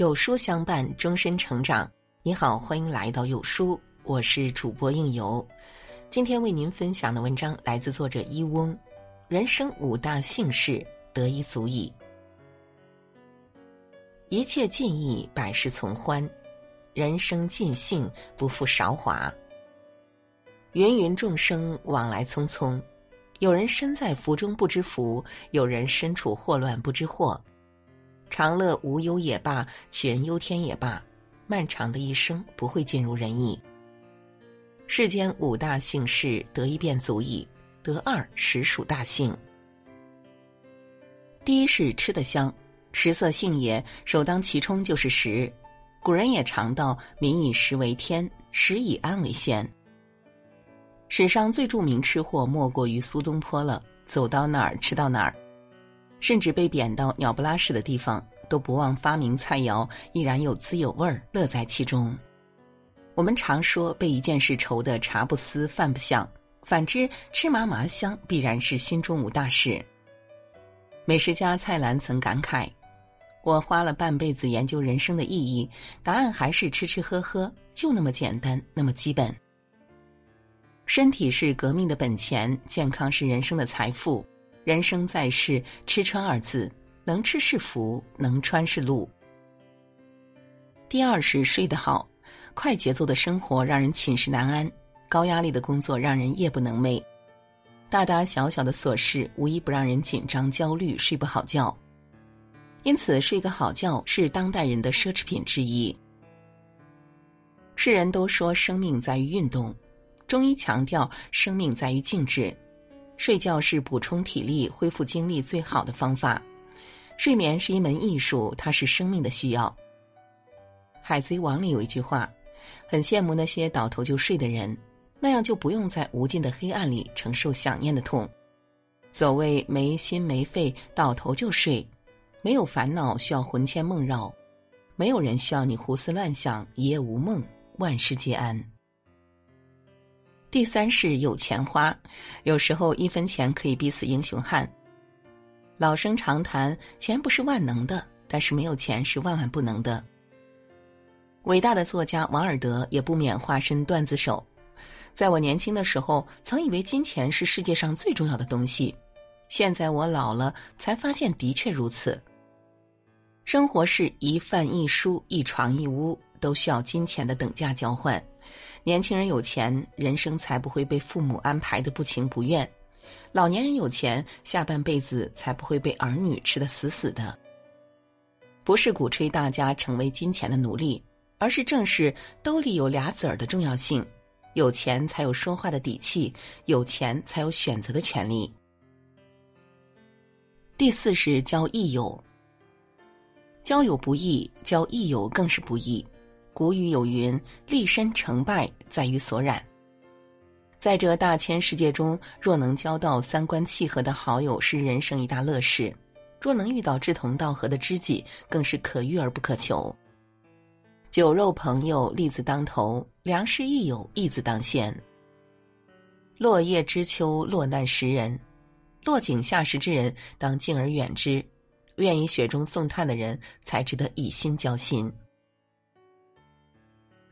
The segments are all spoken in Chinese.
有书相伴，终身成长。你好，欢迎来到有书，我是主播应由。今天为您分享的文章来自作者伊翁。人生五大幸事，得一足矣。一切尽意，百事从欢。人生尽兴，不负韶华。芸芸众生，往来匆匆。有人身在福中不知福，有人身处祸乱不知祸。长乐无忧也罢，杞人忧天也罢，漫长的一生不会尽如人意。世间五大幸事，得一便足矣，得二实属大幸。第一是吃得香，食色性也，首当其冲就是食。古人也常道：“民以食为天，食以安为先。”史上最著名吃货莫过于苏东坡了，走到哪儿吃到哪儿，甚至被贬到鸟不拉屎的地方，都不忘发明菜肴，依然有滋有味儿，乐在其中。我们常说被一件事愁得茶不思饭不想，反之吃嘛嘛香必然是心中无大事。美食家蔡澜曾感慨：“我花了半辈子研究人生的意义，答案还是吃吃喝喝，就那么简单，那么基本。”身体是革命的本钱，健康是人生的财富。人生在世，吃穿二字，能吃是福，能穿是路。第二是睡得好，快节奏的生活让人寝食难安，高压力的工作让人夜不能寐，大大小小的琐事无一不让人紧张焦虑，睡不好觉。因此，睡个好觉是当代人的奢侈品之一。世人都说生命在于运动。中医强调，生命在于静止，睡觉是补充体力、恢复精力最好的方法。睡眠是一门艺术，它是生命的需要。《海贼王》里有一句话，很羡慕那些倒头就睡的人，那样就不用在无尽的黑暗里承受想念的痛。所谓没心没肺，倒头就睡，没有烦恼需要魂牵梦绕，没有人需要你胡思乱想，一夜无梦，万事皆安。第三是有钱花，有时候一分钱可以逼死英雄汉。老生常谈，钱不是万能的，但是没有钱是万万不能的。伟大的作家王尔德也不免化身段子手。在我年轻的时候，曾以为金钱是世界上最重要的东西，现在我老了，才发现的确如此。生活是一饭一书一床一屋，都需要金钱的等价交换。年轻人有钱，人生才不会被父母安排的不情不愿；老年人有钱，下半辈子才不会被儿女吃得死死的。不是鼓吹大家成为金钱的奴隶，而是正视兜里有俩子儿的重要性。有钱才有说话的底气，有钱才有选择的权利。第四是交益友，交友不易，交益友更是不易。古语有云：“立身成败在于所染。”在这大千世界中，若能交到三观契合的好友，是人生一大乐事；若能遇到志同道合的知己，更是可遇而不可求。酒肉朋友利字当头，良师益友义字当先。落叶知秋，落难识人；落井下石之人，当敬而远之；愿意雪中送炭的人，才值得以心交心。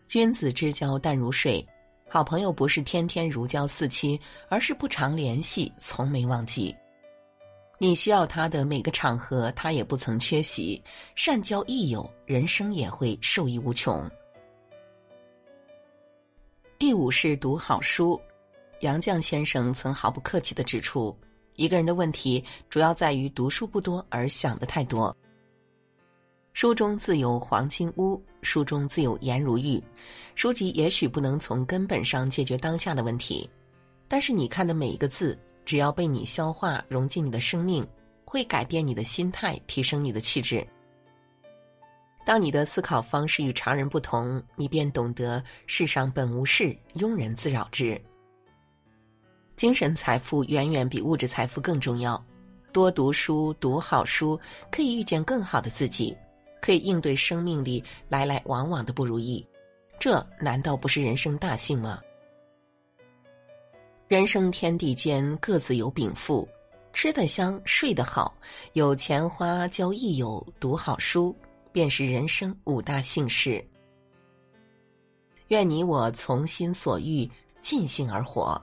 君子之交淡如水，好朋友不是天天如胶似漆，而是不常联系，从没忘记。你需要他的每个场合，他也不曾缺席。善交益友，人生也会受益无穷。第五是读好书，杨绛先生曾毫不客气的指出，一个人的问题主要在于读书不多而想的太多。书中自有黄金屋，书中自有颜如玉。书籍也许不能从根本上解决当下的问题，但是你看的每一个字，只要被你消化融进你的生命，会改变你的心态，提升你的气质。当你的思考方式与常人不同，你便懂得世上本无事，庸人自扰之。精神财富远远比物质财富更重要。多读书，读好书，可以遇见更好的自己。可以应对生命里来来往往的不如意，这难道不是人生大幸吗？人生天地间各自有禀赋，吃得香，睡得好，有钱花，交益友，读好书，便是人生五大幸事。愿你我从心所欲，尽兴而活。